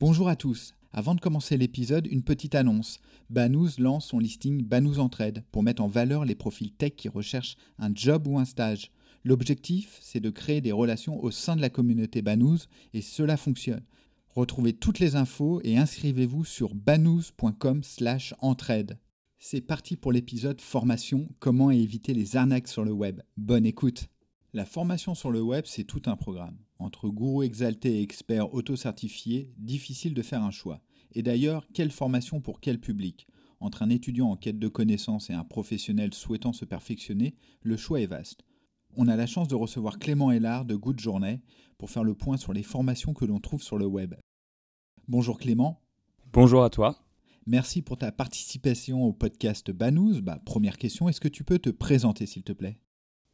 Bonjour à tous. Avant de commencer l'épisode, une petite annonce. Banous lance son listing Banous Entraide pour mettre en valeur les profils tech qui recherchent un job ou un stage. L'objectif, c'est de créer des relations au sein de la communauté Banous et cela fonctionne. Retrouvez toutes les infos et inscrivez-vous sur banous.com/entraide. C'est parti pour l'épisode formation comment éviter les arnaques sur le web. Bonne écoute. La formation sur le web, c'est tout un programme. Entre gourous exaltés et experts auto-certifiés, difficile de faire un choix. Et d'ailleurs, quelle formation pour quel public? Entre un étudiant en quête de connaissances et un professionnel souhaitant se perfectionner, le choix est vaste. On a la chance de recevoir Clément Hélard de Good Journée pour faire le point sur les formations que l'on trouve sur le web. Bonjour Clément. Bonjour à toi. Merci pour ta participation au podcast Banous. Bah, première question, est-ce que tu peux te présenter s'il te plaît?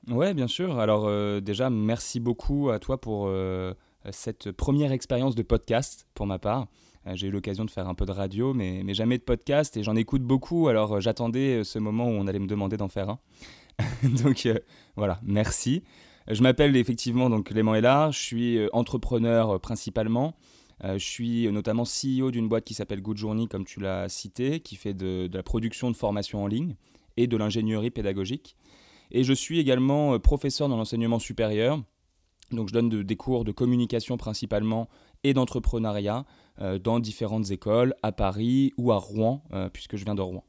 Ouais, bien sûr. Alors euh, déjà, merci beaucoup à toi pour euh, cette première expérience de podcast pour ma part. Euh, j'ai eu l'occasion de faire un peu de radio, mais, mais jamais de podcast, et j'en écoute beaucoup, alors j'attendais ce moment où on allait me demander d'en faire un. donc voilà, merci. Je m'appelle effectivement donc Clément Hélard, je suis entrepreneur principalement. je suis notamment CEO d'une boîte qui s'appelle Good Journey, comme tu l'as cité, qui fait de, de la production de formation en ligne et de l'ingénierie pédagogique. Et je suis également euh, professeur dans l'enseignement supérieur. Donc je donne des cours de communication principalement et d'entrepreneuriat euh, dans différentes écoles à Paris ou à Rouen, euh, puisque je viens de Rouen.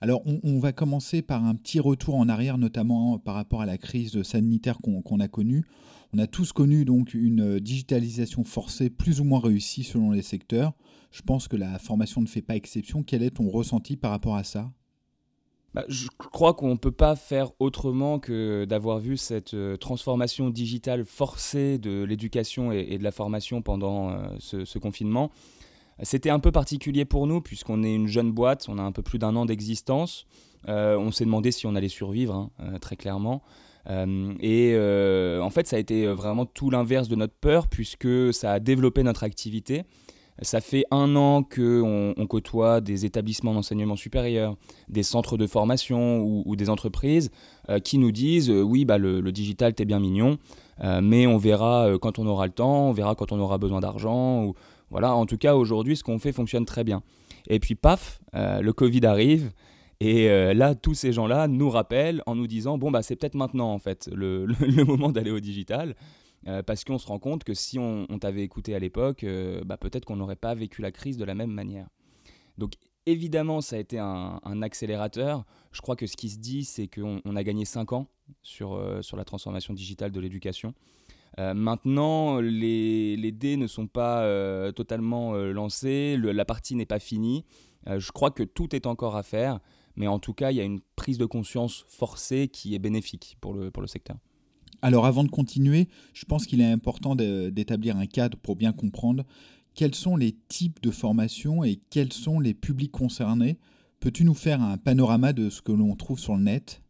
Alors on, va commencer par un petit retour en arrière, notamment par rapport à la crise sanitaire qu'on a connue. On a tous connu donc une digitalisation forcée plus ou moins réussie selon les secteurs. Je pense que la formation ne fait pas exception. Quel est ton ressenti par rapport à ça? Bah, je crois qu'on ne peut pas faire autrement que d'avoir vu cette euh, transformation digitale forcée de l'éducation et, de la formation pendant euh, ce, confinement. C'était un peu particulier pour nous puisqu'on est une jeune boîte, on a un peu plus d'un an d'existence. Euh, on s'est demandé si on allait survivre, hein, très clairement. et en fait, ça a été vraiment tout l'inverse de notre peur puisque ça a développé notre activité. Ça fait un an qu'on on côtoie des établissements d'enseignement supérieur, des centres de formation ou, des entreprises euh, qui nous disent euh, oui, bah, le, digital, t'es bien mignon, euh, mais on verra quand on aura le temps, on verra quand on aura besoin d'argent. Voilà, en tout cas, aujourd'hui, ce qu'on fait fonctionne très bien. Et puis, paf, le Covid arrive. Et là, tous ces gens-là nous rappellent en nous disant bon, bah, c'est peut-être maintenant, en fait, le moment d'aller au digital. Euh, parce qu'on se rend compte que si on, t'avait écouté à l'époque, euh, bah, peut-être qu'on n'aurait pas vécu la crise de la même manière. Donc évidemment, ça a été un, accélérateur. Je crois que ce qui se dit, c'est qu'on on a gagné 5 ans sur, euh, sur la transformation digitale de l'éducation. maintenant, les, les, dés ne sont pas totalement lancés, la partie n'est pas finie. je crois que tout est encore à faire, mais en tout cas, il y a une prise de conscience forcée qui est bénéfique pour le, pour le secteur. Alors avant de continuer, je pense qu'il est important d'établir un cadre pour bien comprendre quels sont les types de formations et quels sont les publics concernés. Peux-tu nous faire un panorama de ce que l'on trouve sur le net?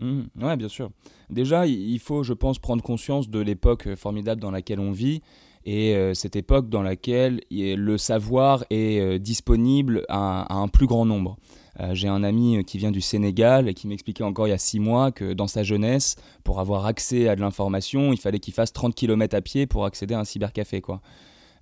Mmh, Oui, bien sûr. Déjà, il faut, je pense, prendre conscience de l'époque formidable dans laquelle on vit et euh, cette époque dans laquelle le savoir est euh, disponible à, un plus grand nombre. Euh, j'ai un ami qui vient du Sénégal et qui m'expliquait encore il y a six mois que dans sa jeunesse, pour avoir accès à de l'information, il fallait qu'il fasse 30 km à pied pour accéder à un cybercafé.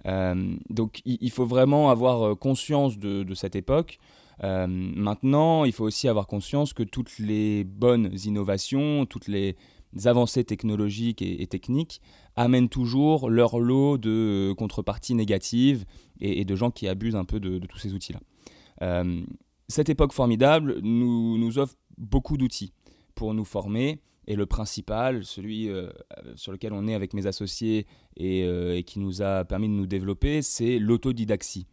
Euh, donc il, faut vraiment avoir euh, conscience de, cette époque. maintenant, il faut aussi avoir conscience que toutes les bonnes innovations, toutes les avancées technologiques et, techniques amènent toujours leur lot de contreparties négatives et, de gens qui abusent un peu de tous ces outils-là cette époque formidable nous, nous offre beaucoup d'outils pour nous former. Et le principal, celui euh, sur lequel on est avec mes associés euh, et, qui nous a permis de nous développer, c'est l'autodidaxie.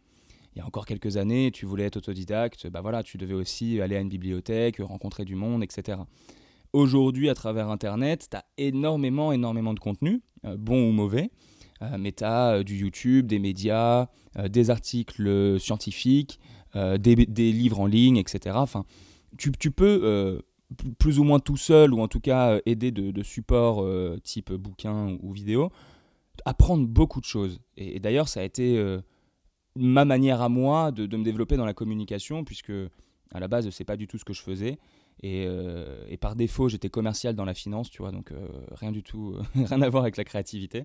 Il y a encore quelques années, tu voulais être autodidacte, bah voilà, tu devais aussi aller à une bibliothèque, rencontrer du monde, etc. Aujourd'hui, à travers Internet, tu as énormément, énormément de contenu, euh, bon ou mauvais, mais tu as du YouTube, des médias, des articles scientifiques, des, des, livres en ligne, etc. Enfin, tu, peux plus ou moins tout seul, ou en tout cas aider de, de support type bouquin ou, vidéo, apprendre beaucoup de choses. Et, d'ailleurs, ça a été ma manière à moi de, me développer dans la communication, puisque à la base, c'est pas du tout ce que je faisais. Et, et par défaut, j'étais commercial dans la finance, tu vois, donc rien du tout, rien à voir avec la créativité.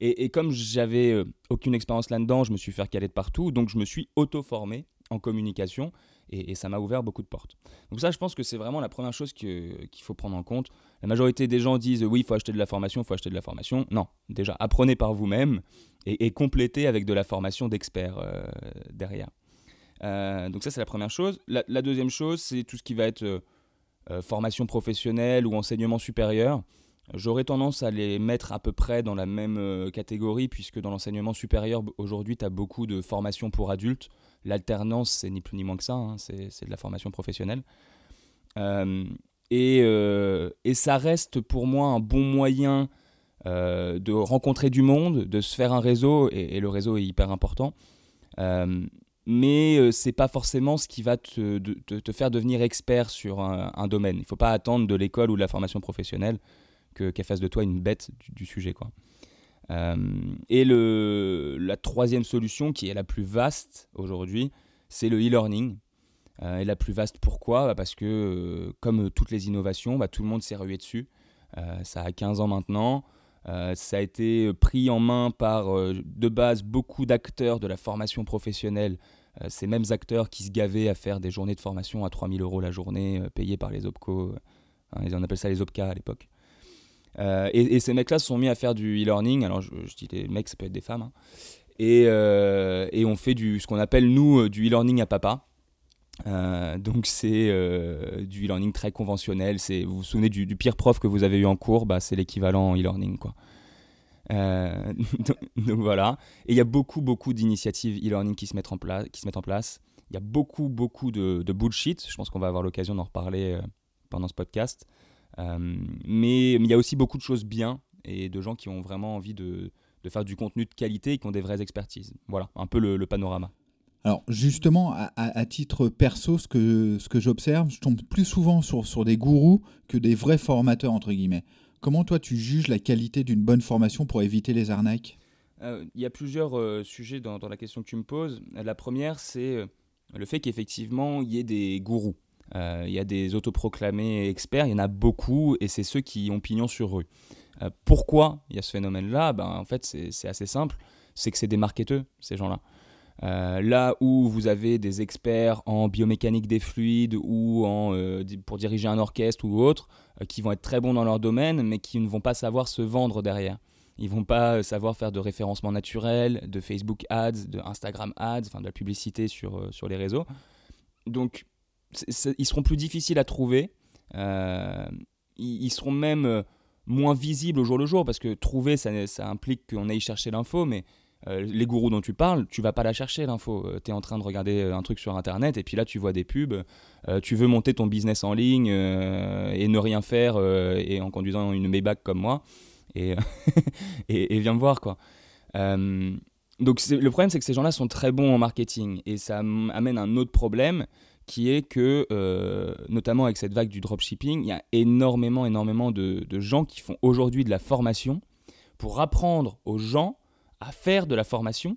Et, et comme j'avais aucune expérience là-dedans, je me suis fait caler de partout, donc je me suis auto-formé en communication et, ça m'a ouvert beaucoup de portes. Donc ça, je pense que c'est vraiment la première chose qu'il faut prendre en compte. La majorité des gens disent oui, il faut acheter de la formation, il faut acheter de la formation. Non, déjà, apprenez par vous-même et, complétez avec de la formation d'experts euh, derrière. Euh, donc ça, c'est la première chose. La, deuxième chose, c'est tout ce qui va être euh, formation professionnelle ou enseignement supérieur. J'aurais tendance à les mettre à peu près dans la même catégorie, puisque dans l'enseignement supérieur, aujourd'hui, tu as beaucoup de formations pour adultes. L'alternance, c'est ni plus ni moins que ça, hein, c'est de la formation professionnelle. Euh, euh, et, ça reste pour moi un bon moyen euh, de rencontrer du monde, de se faire un réseau, et, le réseau est hyper important. mais c'est pas forcément ce qui va te, faire devenir expert sur un, domaine. Il faut pas attendre de l'école ou de la formation professionnelle qu'elle fasse de toi une bête du, du sujet. quoi. Euh, et le, la troisième solution, qui est la plus vaste aujourd'hui, c'est le e-learning. Euh, et la plus vaste, pourquoi? Bah, Parce que, euh, comme toutes les innovations, bah, tout le monde s'est rué dessus. ça a 15 ans maintenant. ça a été pris en main par, de base, beaucoup d'acteurs de la formation professionnelle. ces mêmes acteurs qui se gavaient à faire des journées de formation à 3000 euros la journée, payées par les OPCO. Hein, on appelle ça les OPCA à l'époque. Euh, et, ces mecs-là se sont mis à faire du e-learning. Alors, je, dis les mecs, ça peut être des femmes. Hein. Et, euh, et, on fait du, ce qu'on appelle, nous, euh, du e-learning à papa. donc, c'est du e-learning très conventionnel. Vous vous souvenez du, pire prof que vous avez eu en cours? Bah, C'est l'équivalent e-learning. quoi. donc, voilà. Et il y a beaucoup, beaucoup d'initiatives e-learning qui, se mettent en place, en. Il y a beaucoup, beaucoup de bullshit. Je pense qu'on va avoir l'occasion d'en reparler pendant ce podcast. Euh, mais il y a aussi beaucoup de choses bien et de gens qui ont vraiment envie de, de faire du contenu de qualité et qui ont des vraies expertises. Voilà, un peu le, panorama. Alors justement, à, titre perso, ce que, ce que j'observe, je tombe plus souvent sur, sur des gourous que des vrais formateurs, entre guillemets. Comment toi tu juges la qualité d'une bonne formation pour éviter les arnaques? Euh, Il y a plusieurs euh, sujets dans, dans, la question que tu me poses. La première, c'est le fait qu'effectivement, il y ait des gourous. Euh, il y a des autoproclamés experts, il y en a beaucoup, et c'est ceux qui ont pignon sur rue. Euh, pourquoi il y a ce phénomène-là? Ben, En fait, c'est assez simple, c'est que c'est des marketeurs, ces gens-là. Euh, là où vous avez des experts en biomécanique des fluides ou en, pour diriger un orchestre ou autre, qui vont être très bons dans leur domaine, mais qui ne vont pas savoir se vendre derrière. Ils vont pas savoir faire de référencement naturel, de Facebook Ads, de Instagram Ads, enfin de la publicité sur, sur les réseaux. Donc ils seront plus difficiles à trouver. Euh, ils, seront même euh, moins visibles au jour le jour parce que trouver, ça, implique qu'on aille chercher l'info, mais euh, les gourous dont tu parles, tu vas pas la chercher l'info. tu es en train de regarder un truc sur internet et puis là tu vois des pubs. tu veux monter ton business en ligne et ne rien faire et en conduisant une Maybach comme moi et, et, viens me voir quoi. donc le problème c'est que ces gens-là sont très bons en marketing et ça amène un autre problème qui est que, euh, notamment avec cette vague du dropshipping, il y a énormément, énormément de, gens qui font aujourd'hui de la formation pour apprendre aux gens à faire de la formation,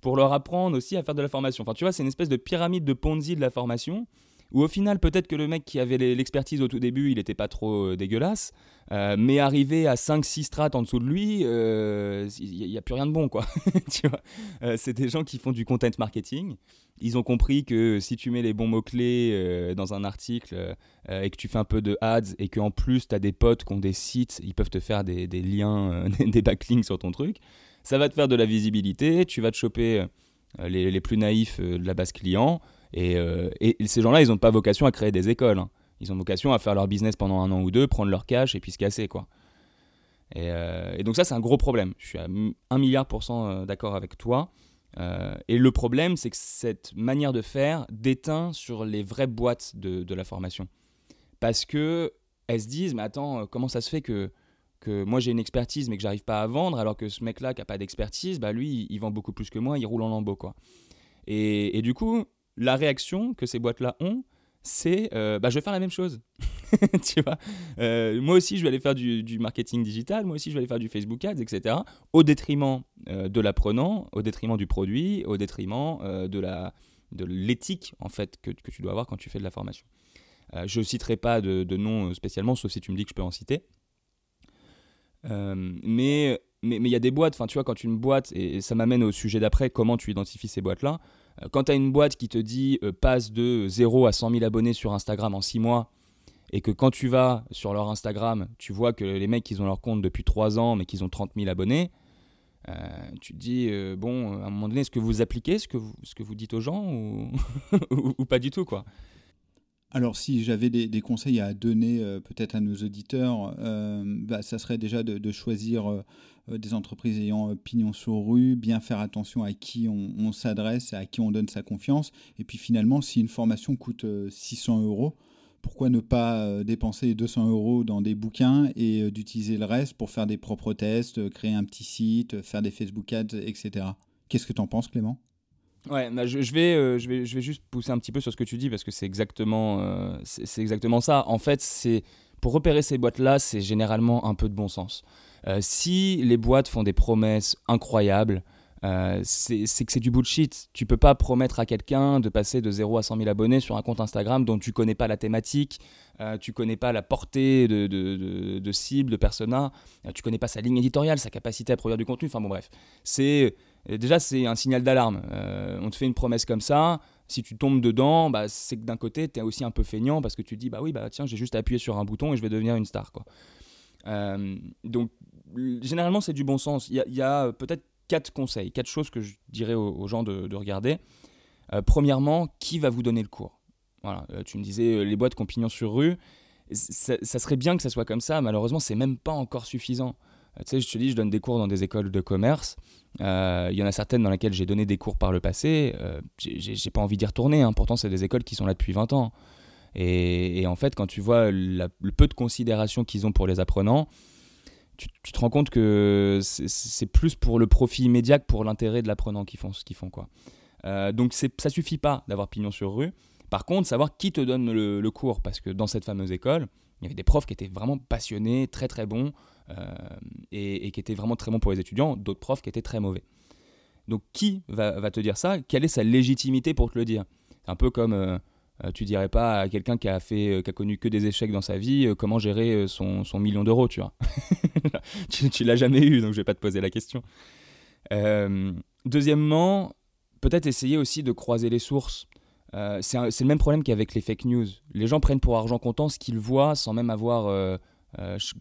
pour leur apprendre aussi à faire de la formation. Enfin, tu vois, c'est une espèce de pyramide de Ponzi de la formation où au final, peut-être que le mec qui avait l'expertise au tout début, il n'était pas trop euh, dégueulasse, euh, mais arrivé à 5-6 strates en dessous de lui, euh, il n'y a, plus rien de bon, quoi. tu vois? C'est des gens qui font du content marketing. Ils ont compris que si tu mets les bons mots-clés dans un article et que tu fais un peu de ads et qu'en plus tu as des potes qui ont des sites, ils peuvent te faire des, des liens, des backlinks sur ton truc, ça va te faire de la visibilité, tu vas te choper les, les plus naïfs de la base client euh, et, ces gens-là, ils n'ont pas vocation à créer des écoles. Hein. Ils ont vocation à faire leur business pendant un an ou deux, prendre leur cash et puis se casser. Quoi. Et, euh, donc ça, c'est un gros problème. Je suis à un milliard pour cent euh, d'accord avec toi. et le problème, c'est que cette manière de faire déteint sur les vraies boîtes de, la formation. Parce que elles se disent, mais attends, comment ça se fait que, que moi j'ai une expertise mais que j'arrive pas à vendre, alors que ce mec-là qui a pas d'expertise, bah lui, il vend beaucoup plus que moi, il roule en lambeau, quoi. Et du coup, la réaction que ces boîtes-là ont, c'est euh, bah, je vais faire la même chose. tu vois euh, moi aussi, je vais aller faire du, marketing digital, moi aussi, je vais aller faire du Facebook Ads, etc. Au détriment euh, de l'apprenant, au détriment du produit, au détriment de la de l'éthique en fait que, que, tu dois avoir quand tu fais de la formation. je ne citerai pas de, de, nom spécialement, sauf si tu me dis que je peux en citer. mais mais il y a des boîtes, tu vois, quand une boîte, et ça m'amène au sujet d'après, comment tu identifies ces boîtes-là, quand tu as une boîte qui te dit euh, passe de 0 à 100 000 abonnés sur Instagram en 6 mois, et que quand tu vas sur leur Instagram, tu vois que les mecs, ils ont leur compte depuis 3 ans, mais qu'ils ont 30 000 abonnés, euh, tu te dis, bon, à un moment donné, est-ce que vous appliquez ce que vous, ce que vous dites aux gens ou, pas du tout, quoi? Alors si j'avais des, conseils à donner peut-être à nos auditeurs, bah, ça serait déjà de, choisir euh, des entreprises ayant euh, pignon sur rue, bien faire attention à qui on, s'adresse, à qui on donne sa confiance. Et puis finalement, si une formation coûte 600 euh, euros, pourquoi ne pas dépenser 200 euros dans des bouquins et d'utiliser le reste pour faire des propres tests, créer un petit site, faire des Facebook Ads, etc. Qu'est-ce que tu en penses, Clément? Ouais, bah je, vais, je, vais, je vais juste pousser un petit peu sur ce que tu dis parce que c'est exactement, c'est exactement ça. En fait, c'est pour repérer ces boîtes-là, c'est généralement un peu de bon sens. Euh, si les boîtes font des promesses incroyables, euh, c'est que c'est du bullshit. Tu peux pas promettre à quelqu'un de passer de 0 à 100 000 abonnés sur un compte Instagram dont tu connais pas la thématique, euh, tu connais pas la portée de, de, de, cible, de persona, euh, tu connais pas sa ligne éditoriale, sa capacité à produire du contenu. Enfin bon, bref. C'est déjà c'est un signal d'alarme. on te fait une promesse comme ça. Si tu tombes dedans, bah, c'est que d'un côté, tu es aussi un peu feignant parce que tu te dis, bah oui, bah tiens, j'ai juste appuyé sur un bouton et je vais devenir une star. Quoi. donc généralement, c'est du bon sens. Il y a, peut-être quatre conseils, quatre choses que je dirais aux, gens de, regarder. Euh, premièrement, qui va vous donner le cours? Voilà, euh, tu me disais euh, les boîtes compagnons sur rue. Ça, serait bien que ça soit comme ça. Malheureusement, c'est même pas encore suffisant. Tu sais, je te dis, je donne des cours dans des écoles de commerce. Il y en a certaines dans lesquelles j'ai donné des cours par le passé. j'ai pas envie d'y retourner. Hein. Pourtant, c'est des écoles qui sont là depuis 20 ans. Et, en fait, quand tu vois le peu de considération qu'ils ont pour les apprenants, tu, te rends compte que c'est plus pour le profit immédiat que pour l'intérêt de l'apprenant qui font ce qu'ils font. Quoi. Euh, donc ça suffit pas d'avoir pignon sur rue. Par contre, savoir qui te donne le, cours, parce que dans cette fameuse école, il y avait des profs qui étaient vraiment passionnés, très très bons, euh, et, qui étaient vraiment très bons pour les étudiants, d'autres profs qui étaient très mauvais. Donc qui va, te dire ça? Quelle est sa légitimité pour te le dire? C'est un peu comme... Euh, euh, tu dirais pas à quelqu'un qui a fait, euh, qui a connu que des échecs dans sa vie, comment gérer son, million d'euros, tu vois. tu, l'as jamais eu, donc je vais pas te poser la question. deuxièmement, peut-être essayer aussi de croiser les sources. C'est le même problème qu'avec les fake news. Les gens prennent pour argent comptant ce qu'ils voient sans même avoir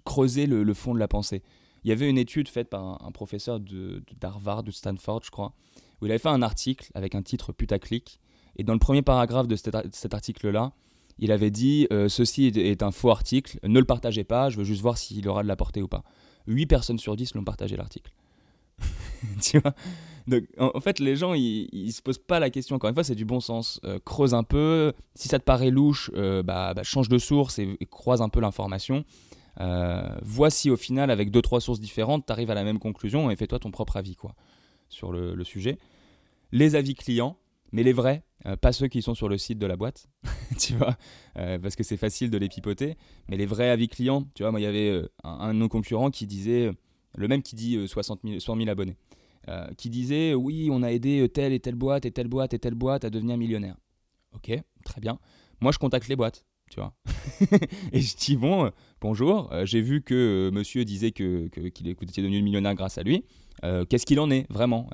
creusé le, fond de la pensée. Il y avait une étude faite par un, professeur de, d'Harvard, de, de Stanford, je crois, où il avait fait un article avec un titre putaclic et dans le premier paragraphe de cet, article-là, il avait dit euh, Ceci est un faux article, ne le partagez pas, je veux juste voir s'il aura de la portée ou pas. 8 personnes sur 10 l'ont partagé l'article. tu vois? Donc, en, fait, les gens, ils, ne se posent pas la question. Encore une fois, c'est du bon sens. Euh, creuse un peu. Si ça te paraît louche, euh, bah, bah, change de source et, croise un peu l'information. vois si au final, avec deux trois sources différentes, tu arrives à la même conclusion et fais-toi ton propre avis quoi, sur le, sujet. Les avis clients, mais les vrais, euh, pas ceux qui sont sur le site de la boîte, tu vois, euh, parce que c'est facile de les pipoter, mais les vrais avis clients, tu vois, moi il y avait euh, un, de nos concurrents qui disait, le même qui dit 60 000, 100 000 abonnés, qui disait oui, on a aidé telle et telle boîte et telle boîte et telle boîte à devenir millionnaire. Ok, très bien. Moi je contacte les boîtes, tu vois. et je dis bon, bonjour, j'ai vu que monsieur disait que, qu'il était devenu millionnaire grâce à lui. Qu'est-ce qu'il en est vraiment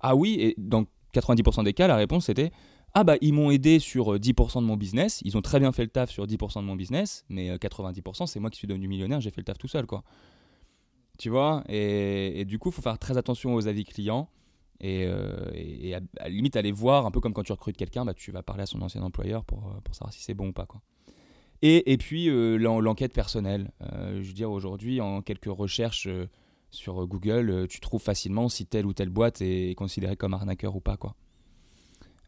Ah oui, et donc 90% des cas, la réponse était Ah bah ils m'ont aidé sur 10% euh, de mon business, ils ont très bien fait le taf sur 10% de mon business, mais 90% euh, c'est moi qui suis devenu millionnaire, j'ai fait le taf tout seul quoi. Tu vois et, du coup, il faut faire très attention aux avis clients et, euh, à, limite aller voir, un peu comme quand tu recrutes quelqu'un, bah, tu vas parler à son ancien employeur pour, pour savoir si c'est bon ou pas quoi. Et, puis l'enquête personnelle. je veux dire, aujourd'hui, en quelques recherches sur Google, euh, tu trouves facilement si telle ou telle boîte est considérée comme arnaqueur ou pas. quoi.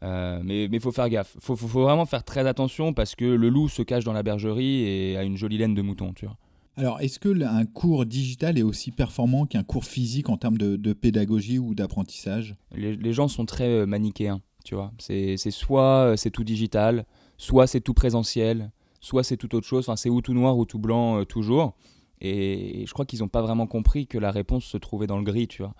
Euh, mais il faut faire gaffe. Il faut, faut, vraiment faire très attention parce que le loup se cache dans la bergerie et a une jolie laine de mouton. Tu vois. Alors, est-ce que un cours digital est aussi performant qu'un cours physique en termes de, pédagogie ou d'apprentissage? Les, gens sont très euh, manichéens, tu vois. C'est soit c'est tout digital, soit c'est tout présentiel, soit c'est tout autre chose. Enfin, c'est ou tout noir ou tout blanc toujours. Et, je crois qu'ils n'ont pas vraiment compris que la réponse se trouvait dans le gris, tu vois.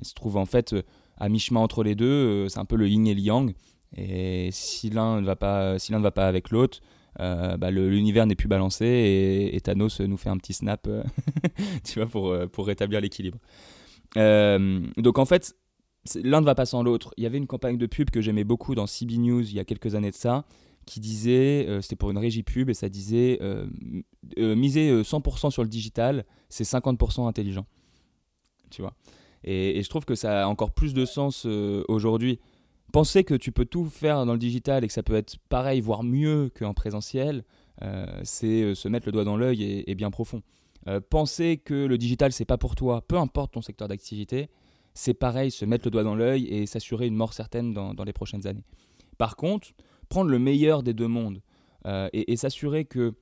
ils se trouvent en fait à mi-chemin entre les deux. Euh, c'est un peu le yin et le yang. Et si l'un ne va pas, si l'un ne va pas avec l'autre, euh, bah, l'univers n'est plus balancé et, Thanos nous fait un petit snap, euh, vois, pour, rétablir l'équilibre. donc en fait, l'un ne va pas sans l'autre. Il y avait une campagne de pub que j'aimais beaucoup dans CB News il y a quelques années de ça, qui disait, c'était pour une régie pub, et ça disait, miser 100% sur le digital, c'est 50% intelligent. Tu vois? Et, je trouve que ça a encore plus de sens euh, aujourd'hui. Penser que tu peux tout faire dans le digital et que ça peut être pareil, voire mieux qu'en présentiel, euh, c'est euh, se mettre le doigt dans l'œil et, bien profond. penser que le digital, c'est pas pour toi, peu importe ton secteur d'activité, c'est pareil, se mettre le doigt dans l'œil et s'assurer une mort certaine dans, les prochaines années. Par contre, prendre le meilleur des deux mondes et s'assurer que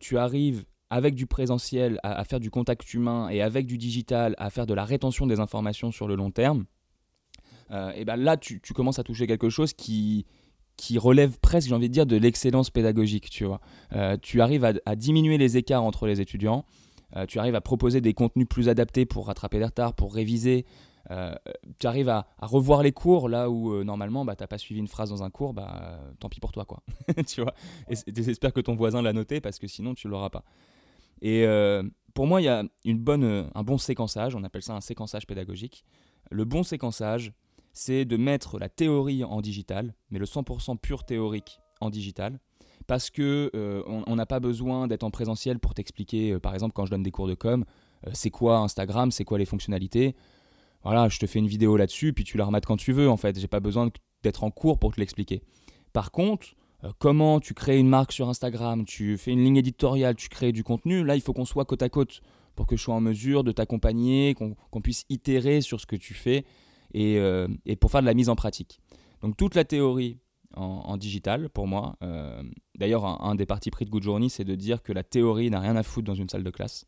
tu arrives avec du présentiel à, faire du contact humain et avec du digital à faire de la rétention des informations sur le long terme, euh, et ben là tu, commences à toucher quelque chose qui, qui relève presque, j'ai envie de dire, de l'excellence pédagogique. Tu, vois. Euh, tu arrives à, diminuer les écarts entre les étudiants, euh, tu arrives à proposer des contenus plus adaptés pour rattraper les retards, pour réviser. tu arrives à, revoir les cours là où normalement bah, tu n'as pas suivi une phrase dans un cours, bah, tant pis pour toi. quoi. tu vois et j'espère que ton voisin l'a noté parce que sinon tu l'auras pas. Et pour moi, il y a une bonne, un bon séquençage, on appelle ça un séquençage pédagogique. Le bon séquençage, c'est de mettre la théorie en digital, mais le 100% pur théorique en digital, parce que euh, on n'a pas besoin d'être en présentiel pour t'expliquer, par exemple, quand je donne des cours de com, c'est quoi Instagram, c'est quoi les fonctionnalités. Voilà, je te fais une vidéo là-dessus, puis tu la remates quand tu veux, en fait. J'ai pas besoin d'être en cours pour te l'expliquer. Par contre, euh, comment tu crées une marque sur Instagram, tu fais une ligne éditoriale, tu crées du contenu, là il faut qu'on soit côte à côte pour que je sois en mesure de t'accompagner, qu'on puisse itérer sur ce que tu fais euh, et, pour faire de la mise en pratique. Donc toute la théorie en, digital pour moi, euh, d'ailleurs un, des partis pris de Good Journey c'est de dire que la théorie n'a rien à foutre dans une salle de classe,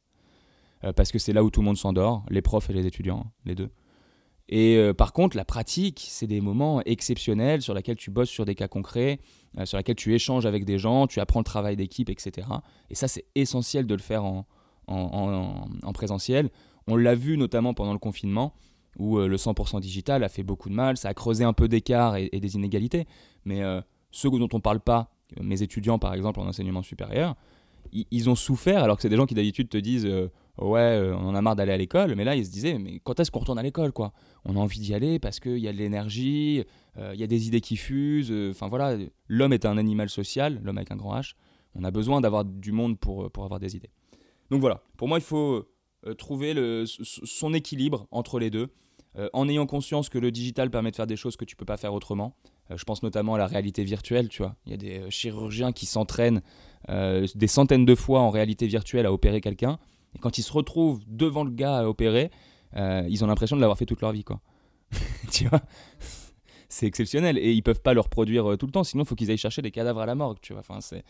parce que c'est là où tout le monde s'endort, les profs et les étudiants, les deux. Et euh, par contre, la pratique, c'est des moments exceptionnels sur lesquels tu bosses sur des cas concrets, euh, sur lesquels tu échanges avec des gens, tu apprends le travail d'équipe, etc. Et ça, c'est essentiel de le faire en, en, présentiel. On l'a vu notamment pendant le confinement, où euh, le 100% digital a fait beaucoup de mal, ça a creusé un peu d'écart et, des inégalités. Mais ceux dont on ne parle pas, mes étudiants par exemple en enseignement supérieur, ils ont souffert alors que c'est des gens qui d'habitude te disent ouais, euh, on en a marre d'aller à l'école, mais là, ils se disaient, mais quand est-ce qu'on retourne à l'école, quoi? On a envie d'y aller parce qu'il y a de l'énergie, euh, il y a des idées qui fusent. Euh, enfin voilà, l'homme est un animal social, l'homme avec un grand H. On a besoin d'avoir du monde pour, pour avoir des idées. Donc voilà, pour moi, il faut trouver le, son équilibre entre les deux, en ayant conscience que le digital permet de faire des choses que tu peux pas faire autrement. je pense notamment à la réalité virtuelle, tu vois. Il y a des chirurgiens qui s'entraînent des centaines de fois en réalité virtuelle à opérer quelqu'un et quand ils se retrouvent devant le gars à opérer, euh, ils ont l'impression de l'avoir fait toute leur vie, quoi. tu vois? C'est exceptionnel. Et ils peuvent pas le reproduire euh, tout le temps, sinon il faut qu'ils aillent chercher des cadavres à la morgue, tu vois. Enfin, c'est.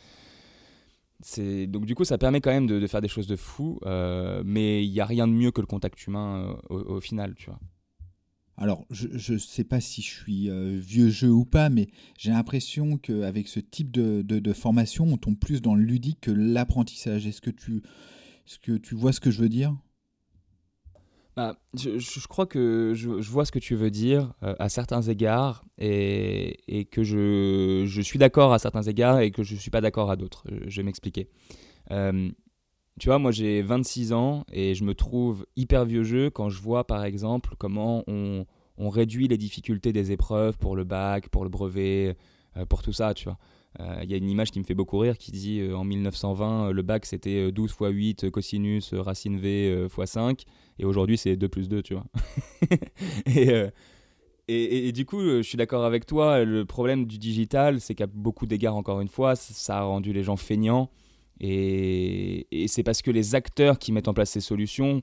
Donc du coup, ça permet quand même de, faire des choses de fou, euh, mais il n'y a rien de mieux que le contact humain au, final, tu vois. Alors, je ne sais pas si je suis vieux jeu ou pas, mais j'ai l'impression qu'avec ce type de, de, formation, on tombe plus dans le ludique que l'apprentissage. Est-ce que tu, est-ce que tu vois ce que je veux dire? Bah, je, crois que je, vois ce que tu veux dire euh, à certains égards et, que je, suis d'accord à certains égards et que je ne suis pas d'accord à d'autres. Je, vais m'expliquer. Euh, tu vois, moi j'ai 26 ans et je me trouve hyper vieux jeu quand je vois par exemple comment on, réduit les difficultés des épreuves pour le bac, pour le brevet, euh, pour tout ça, tu vois. Euh, il y a une image qui me fait beaucoup rire qui dit euh, en 1920, euh, le bac c'était 12 x 8 cosinus racine v x 5, et aujourd'hui c'est 2 plus 2, tu vois. et, et, du coup, je suis d'accord avec toi, le problème du digital, c'est qu'à beaucoup d'égards, encore une fois, ça a rendu les gens feignants. Et, et c'est parce que les acteurs qui mettent en place ces solutions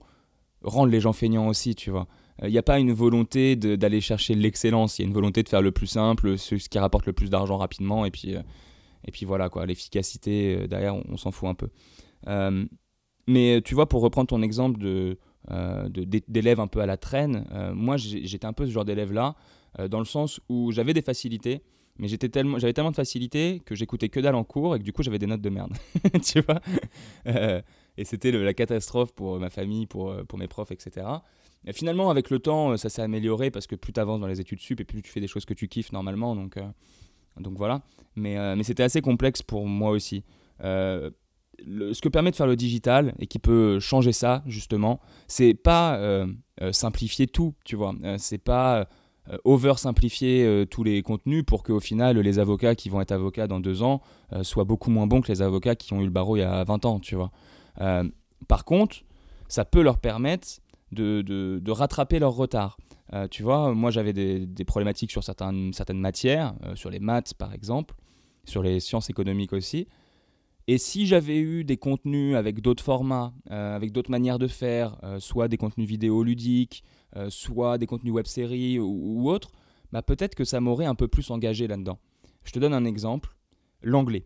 rendent les gens feignants aussi, tu vois. Il n'y a pas une volonté d'aller chercher l'excellence, il y a une volonté de faire le plus simple, ce, qui rapporte le plus d'argent rapidement, et puis, et puis voilà, quoi, l'efficacité, euh, derrière, on, s'en fout un peu. Euh, mais tu vois, pour reprendre ton exemple de, d'élèves un peu à la traîne, moi j'étais un peu ce genre d'élève-là, dans le sens où j'avais des facilités, mais j'avais tellement de facilité que j'écoutais que dalle en cours et que du coup j'avais des notes de merde. tu vois? Euh, Et c'était la catastrophe pour ma famille, pour, euh, pour mes profs, etc. Et finalement, avec le temps, euh, ça s'est amélioré parce que plus tu avances dans les études sup et plus tu fais des choses que tu kiffes normalement. Donc, donc voilà. Mais, mais c'était assez complexe pour moi aussi. ce que permet de faire le digital et qui peut changer ça, justement, c'est pas simplifier tout, tu vois. c'est pas euh, over-simplifier euh, tous les contenus pour qu'au final, les avocats qui vont être avocats dans deux ans euh, soient beaucoup moins bons que les avocats qui ont eu le barreau il y a 20 ans, tu vois. Par contre, ça peut leur permettre de, de, rattraper leur retard. tu vois, moi j'avais des, problématiques sur certaines, matières, sur les maths par exemple, sur les sciences économiques aussi. Et si j'avais eu des contenus avec d'autres formats, avec d'autres manières de faire, soit des contenus vidéo ludiques, euh, soit des contenus web séries ou, autres, bah peut-être que ça m'aurait un peu plus engagé là-dedans. Je te donne un exemple l'anglais.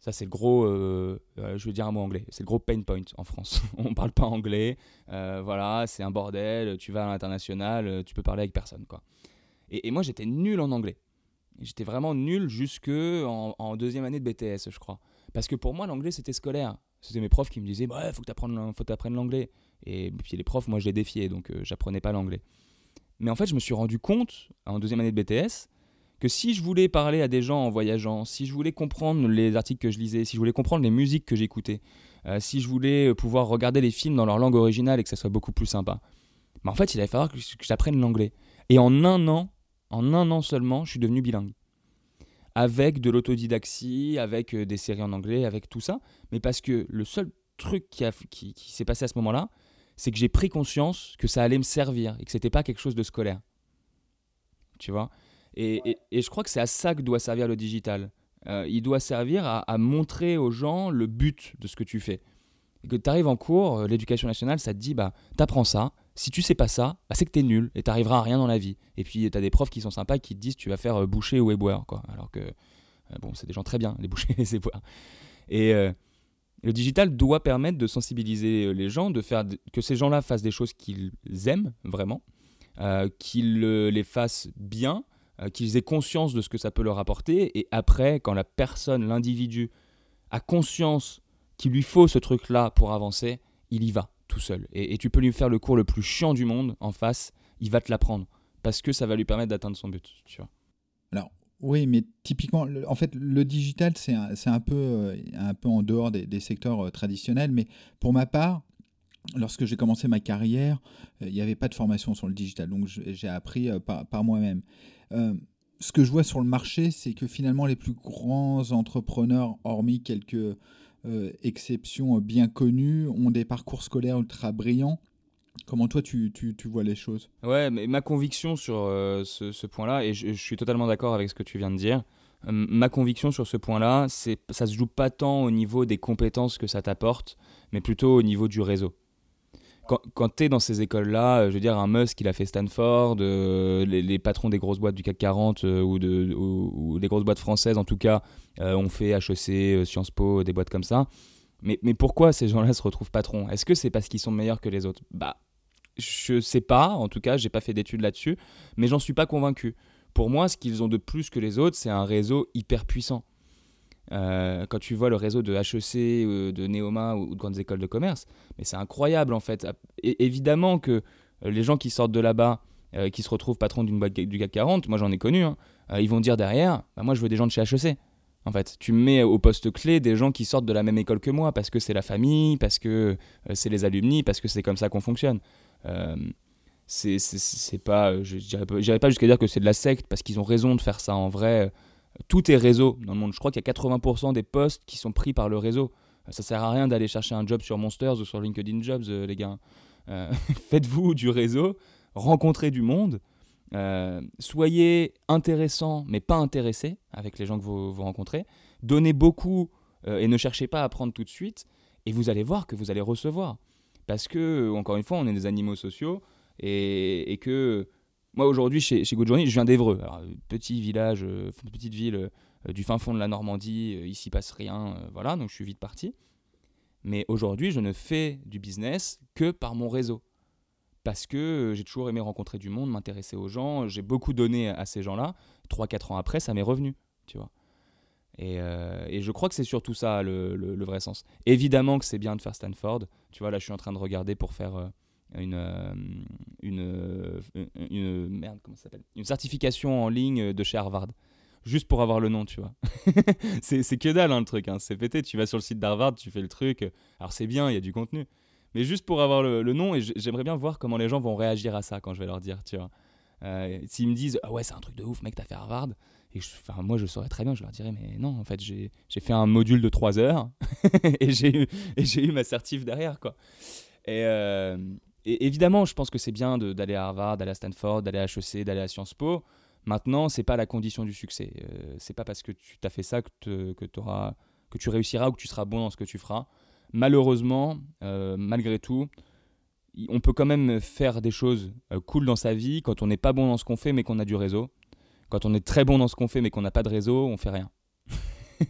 Ça, c'est le gros, euh, euh, je vais dire un mot anglais, c'est gros pain point en France. On ne parle pas anglais, voilà, c'est un bordel, tu vas à l'international, tu peux parler avec personne. quoi. Et, moi, j'étais nul en anglais. J'étais vraiment nul jusque en, deuxième année de BTS, je crois. Parce que pour moi, l'anglais, c'était scolaire. C'était mes profs qui me disaient, il faut que tu apprennes l'anglais. Et puis les profs, moi je les défiais, donc euh, j'apprenais pas l'anglais. Mais en fait, je me suis rendu compte, en deuxième année de BTS, que si je voulais parler à des gens en voyageant, si je voulais comprendre les articles que je lisais, si je voulais comprendre les musiques que j'écoutais, euh, si je voulais pouvoir regarder les films dans leur langue originale et que ça soit beaucoup plus sympa, bah en fait, il allait falloir que j'apprenne l'anglais. Et en un an, en un an seulement, je suis devenu bilingue. Avec de l'autodidaxie, avec euh, des séries en anglais, avec tout ça. Mais parce que le seul truc qui, qui, s'est passé à ce moment-là, c'est que j'ai pris conscience que ça allait me servir et que c'était pas quelque chose de scolaire. Tu vois? Et, je crois que c'est à ça que doit servir le digital. Euh, il doit servir à, montrer aux gens le but de ce que tu fais. Et que tu arrives en cours, euh, l'éducation nationale, ça te dit, bah, t'apprends ça. Si tu sais pas ça, bah, c'est que tu es nul et t'arriveras à rien dans la vie. Et puis, tu as des profs qui sont sympas qui te disent, tu vas faire euh, boucher ou éboueur. Quoi. Alors que, bon, c'est des gens très bien, les bouchers et les éboueurs. Et, le digital doit permettre de sensibiliser les gens, de faire que ces gens-là fassent des choses qu'ils aiment vraiment, qu'ils les fassent bien, qu'ils aient conscience de ce que ça peut leur apporter. Et après, quand la personne, l'individu, a conscience qu'il lui faut ce truc-là pour avancer, il y va tout seul. Et, tu peux lui faire le cours le plus chiant du monde en face, il va te l'apprendre. Parce que ça va lui permettre d'atteindre son but. Tu vois. Oui, mais typiquement, en fait, le digital, c'est un, un, peu, euh, un peu en dehors des, secteurs euh, traditionnels. Mais pour ma part, lorsque j'ai commencé ma carrière, euh, il n'y avait pas de formation sur le digital. Donc, j'ai appris par, par moi-même. Ce que je vois sur le marché, c'est que finalement, les plus grands entrepreneurs, hormis quelques exceptions bien connues, ont des parcours scolaires ultra brillants Comment toi tu, tu, tu, vois les choses? Ouais, mais ma conviction sur euh, ce, point-là, et je, suis totalement d'accord avec ce que tu viens de dire, euh, ma conviction sur ce point-là, c'est ça se joue pas tant au niveau des compétences que ça t'apporte, mais plutôt au niveau du réseau. Quand, quand tu es dans ces écoles-là, euh, je veux dire, un Musk, il a fait Stanford, les, les, patrons des grosses boîtes du CAC 40 ou, de, ou, des grosses boîtes françaises, en tout cas, ont fait HEC, Sciences Po, des boîtes comme ça. Mais, mais pourquoi ces gens-là se retrouvent patrons? Est-ce que c'est parce qu'ils sont meilleurs que les autres? Bah, je sais pas, en tout cas, j'ai pas fait d'études là-dessus, mais j'en suis pas convaincu. Pour moi, ce qu'ils ont de plus que les autres, c'est un réseau hyper puissant. Euh, quand tu vois le réseau de HEC, euh, de Neoma ou de grandes écoles de commerce, mais c'est incroyable en fait. Et évidemment que euh, les gens qui sortent de là-bas, qui se retrouvent patrons d'une boîte du CAC 40, moi j'en ai connu, hein, ils vont dire derrière, bah, moi je veux des gens de chez HEC. En fait, tu mets au poste clé des gens qui sortent de la même école que moi parce que c'est la famille, parce que c'est les alumni, parce que c'est comme ça qu'on fonctionne. Euh, c'est pas, je n'irais pas jusqu'à dire que c'est de la secte parce qu'ils ont raison de faire ça en vrai. Tout est réseau dans le monde. Je crois qu'il y a 80% des postes qui sont pris par le réseau. Ça sert à rien d'aller chercher un job sur Monsters ou sur LinkedIn Jobs, euh, les gars. Euh, faites-vous du réseau, rencontrez du monde, soyez intéressant mais pas intéressé avec les gens que vous rencontrez. Donnez beaucoup et ne cherchez pas à prendre tout de suite et vous allez voir que vous allez recevoir. Parce que, encore une fois, on est des animaux sociaux et, que moi aujourd'hui chez, chez Good Journey, je viens d'Evreux, petit village, euh, petite ville euh, du fin fond de la Normandie, euh, ici passe rien, voilà, donc je suis vite parti. Mais aujourd'hui, je ne fais du business que par mon réseau. Parce que j'ai toujours aimé rencontrer du monde, m'intéresser aux gens. J'ai beaucoup donné à ces gens-là. 3-4 ans après, ça m'est revenu. Tu vois. Et, je crois que c'est surtout ça le, vrai sens. Évidemment que c'est bien de faire Stanford. Tu vois, là, je suis en train de regarder pour faire une, euh, une, une, merde, comment s'appelle? Une certification en ligne de chez Harvard. Juste pour avoir le nom, tu vois. c'est que dalle, hein, le truc. Hein. C'est pété. Tu vas sur le site d'Harvard, tu fais le truc. Alors, c'est bien, il y a du contenu. Mais juste pour avoir le, le nom, et j'aimerais bien voir comment les gens vont réagir à ça quand je vais leur dire, tu vois. S'ils me disent, ah ouais, c'est un truc de ouf, mec, t'as fait Harvard et enfin, moi, je saurais très bien, je leur dirais, mais non, en fait, j'ai fait un module de 3 heures et j'ai eu, eu ma certif derrière. Quoi. Et, euh, et évidemment, je pense que c'est bien d'aller à Harvard, d'aller à Stanford, d'aller à HEC, d'aller à Sciences Po. Maintenant, c'est pas la condition du succès. Euh, c'est pas parce que tu as fait ça que, auras, que tu réussiras ou que tu seras bon dans ce que tu feras. Malheureusement, euh, malgré tout, on peut quand même faire des choses cool dans sa vie quand on n'est pas bon dans ce qu'on fait mais qu'on a du réseau. Quand on est très bon dans ce qu'on fait mais qu'on n'a pas de réseau, on fait rien.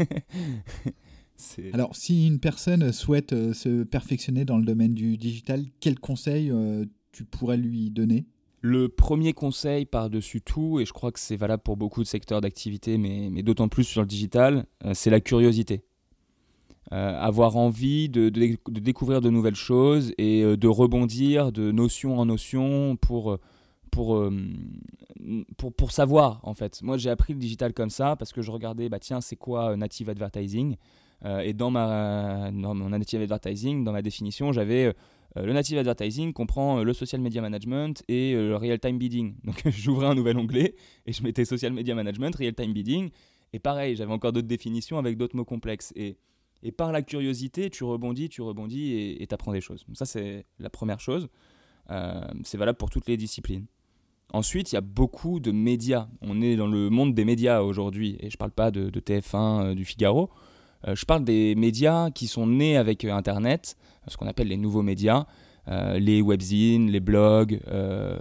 Alors, si une personne souhaite euh, se perfectionner dans le domaine du digital, quel conseil euh, tu pourrais lui donner? Le premier conseil par-dessus tout, et je crois que c'est valable pour beaucoup de secteurs d'activité, mais, mais d'autant plus sur le digital, euh, c'est la curiosité. avoir envie de, de, de, découvrir de nouvelles choses et de rebondir de notion en notion pour pour, euh, pour, pour, savoir en fait. Moi j'ai appris le digital comme ça parce que je regardais, bah tiens, c'est quoi native advertising? Et dans, ma, mon native advertising, dans ma définition, j'avais le native advertising comprend le social media management et le real time bidding. Donc j'ouvrais un nouvel onglet et je mettais social media management, real time bidding. Et pareil, j'avais encore d'autres définitions avec d'autres mots complexes. Et, et par la curiosité, tu rebondis, tu rebondis et tu apprends des choses. Ça, c'est la première chose. c'est valable pour toutes les disciplines. Ensuite, il y a beaucoup de médias. On est dans le monde des médias aujourd'hui. Et je ne parle pas de, TF1, euh, du Figaro. Euh, je parle des médias qui sont nés avec euh, Internet, ce qu'on appelle les nouveaux médias. les webzines, les blogs,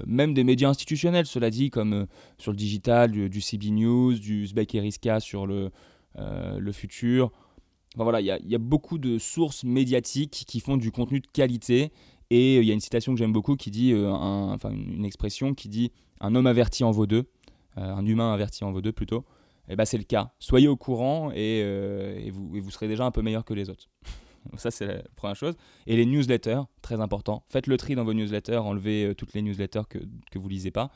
même des médias institutionnels, cela dit, comme sur le digital, du, CB News, du Zbek Eriska sur le, le futur. Enfin, voilà, il y, a beaucoup de sources médiatiques qui font du contenu de qualité et euh, il y a une citation que j'aime beaucoup qui dit, euh, enfin une expression qui dit un homme averti en vaut deux, euh, un humain averti en vaut deux plutôt. Eh ben c'est le cas. Soyez au courant et, vous, vous, serez déjà un peu meilleur que les autres. Ça, c'est la première chose. Et les newsletters, très important. Faites le tri dans vos newsletters, enlevez toutes les newsletters que, que vous lisez pas.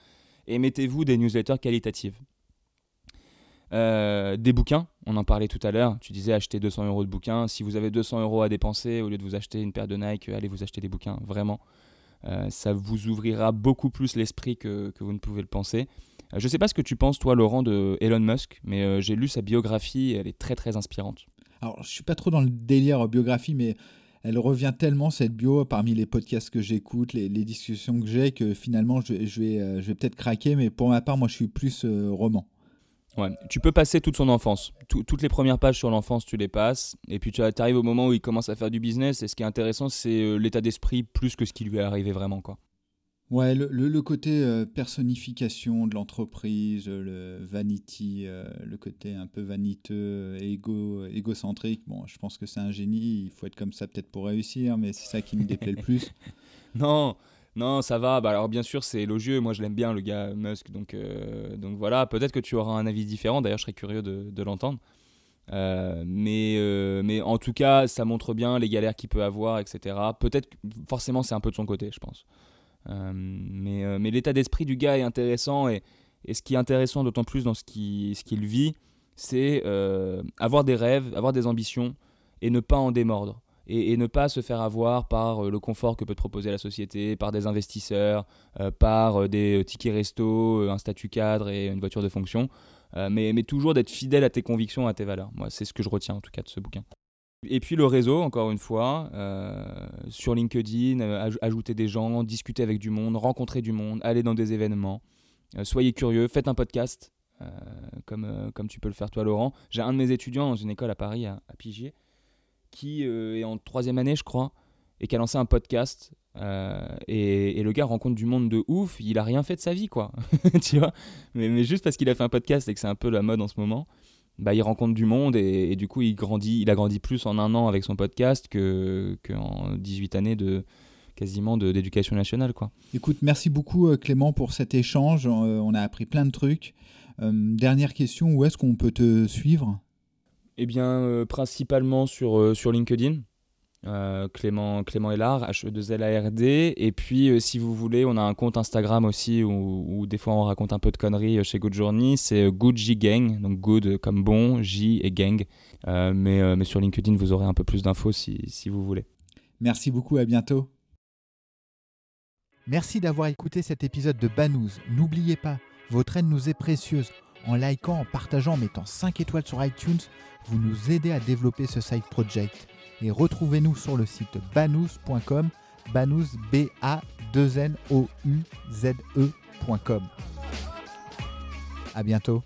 Et mettez-vous des newsletters qualitatives. Euh, des bouquins, on en parlait tout à l'heure. Tu disais acheter 200 euros de bouquins. Si vous avez 200 euros à dépenser, au lieu de vous acheter une paire de Nike, allez vous acheter des bouquins, vraiment. Euh, ça vous ouvrira beaucoup plus l'esprit que, que, vous ne pouvez le penser. Euh, je ne sais pas ce que tu penses, toi, Laurent, de Elon Musk, mais j'ai lu sa biographie et elle est très très inspirante. Alors, je suis pas trop dans le délire biographie, mais elle revient tellement cette bio parmi les podcasts que j'écoute, les, discussions que j'ai, que finalement je, vais, je vais peut-être craquer, mais pour ma part, moi je suis plus roman. Ouais. Tu peux passer toute son enfance. toutes les premières pages sur l'enfance, tu les passes. Et puis tu arrives au moment où il commence à faire du business. Et ce qui est intéressant, c'est euh, l'état d'esprit plus que ce qui lui est arrivé vraiment. Quoi. Ouais, le, le, côté euh, personnification de l'entreprise, le vanity, euh, le côté un peu vaniteux, égo, égocentrique. Bon, je pense que c'est un génie. Il faut être comme ça peut-être pour réussir, mais c'est ça qui me déplaît le plus. Non, non, ça va. Bah, alors, bien sûr, c'est élogieux. Moi, je l'aime bien, le gars Musk. Donc, euh, donc voilà. Peut-être que tu auras un avis différent. D'ailleurs, je serais curieux de, l'entendre. Euh, mais, euh, mais en tout cas, ça montre bien les galères qu'il peut avoir, etc. Peut-être, forcément, c'est un peu de son côté, je pense. mais mais l'état d'esprit du gars est intéressant. Et, et ce qui est intéressant, d'autant plus dans ce ce qu'il vit, c'est avoir des rêves, avoir des ambitions et ne pas en démordre et, ne pas se faire avoir par euh, le confort que peut te proposer la société, par des investisseurs, euh, par euh, des tickets resto, un statut cadre et une voiture de fonction, mais, mais, toujours d'être fidèle à tes convictions, à tes valeurs. Moi, c'est ce que je retiens en tout cas de ce bouquin. Et puis le réseau, encore une fois, sur LinkedIn, ajouter des gens, discuter avec du monde, rencontrer du monde, aller dans des événements. soyez curieux, faites un podcast, comme, comme tu peux le faire toi Laurent. J'ai un de mes étudiants dans une école à Paris, à Pigier, qui euh, est en troisième année, je crois, et qui a lancé un podcast. Euh, et, le gars rencontre du monde de ouf. Il a rien fait de sa vie, quoi. tu vois? Mais, juste parce qu'il a fait un podcast et que c'est un peu la mode en ce moment. bah, il rencontre du monde et, du coup il grandit, il a grandi plus en un an avec son podcast que qu'en 18 années de quasiment d'éducation nationale quoi. Écoute, merci beaucoup euh, Clément pour cet échange. On a appris plein de trucs. Dernière question, où est-ce qu'on peut te suivre? Eh bien, principalement sur, sur LinkedIn. Euh, Clément, Clément Hélard, H2LARD. Et puis, euh, si vous voulez, on a un compte Instagram aussi où, des fois on raconte un peu de conneries euh, chez Good Journey. C'est Good J Gang, donc Good comme bon, J et Gang. mais, mais sur LinkedIn, vous aurez un peu plus d'infos si, si vous voulez. Merci beaucoup, à bientôt. Merci d'avoir écouté cet épisode de Banous. N'oubliez pas, votre aide nous est précieuse. En likant, en partageant, en mettant 5 étoiles sur iTunes, vous nous aidez à développer ce side project et retrouvez-nous sur le site banous.com, banous b a 2 n o u z e.com. À bientôt.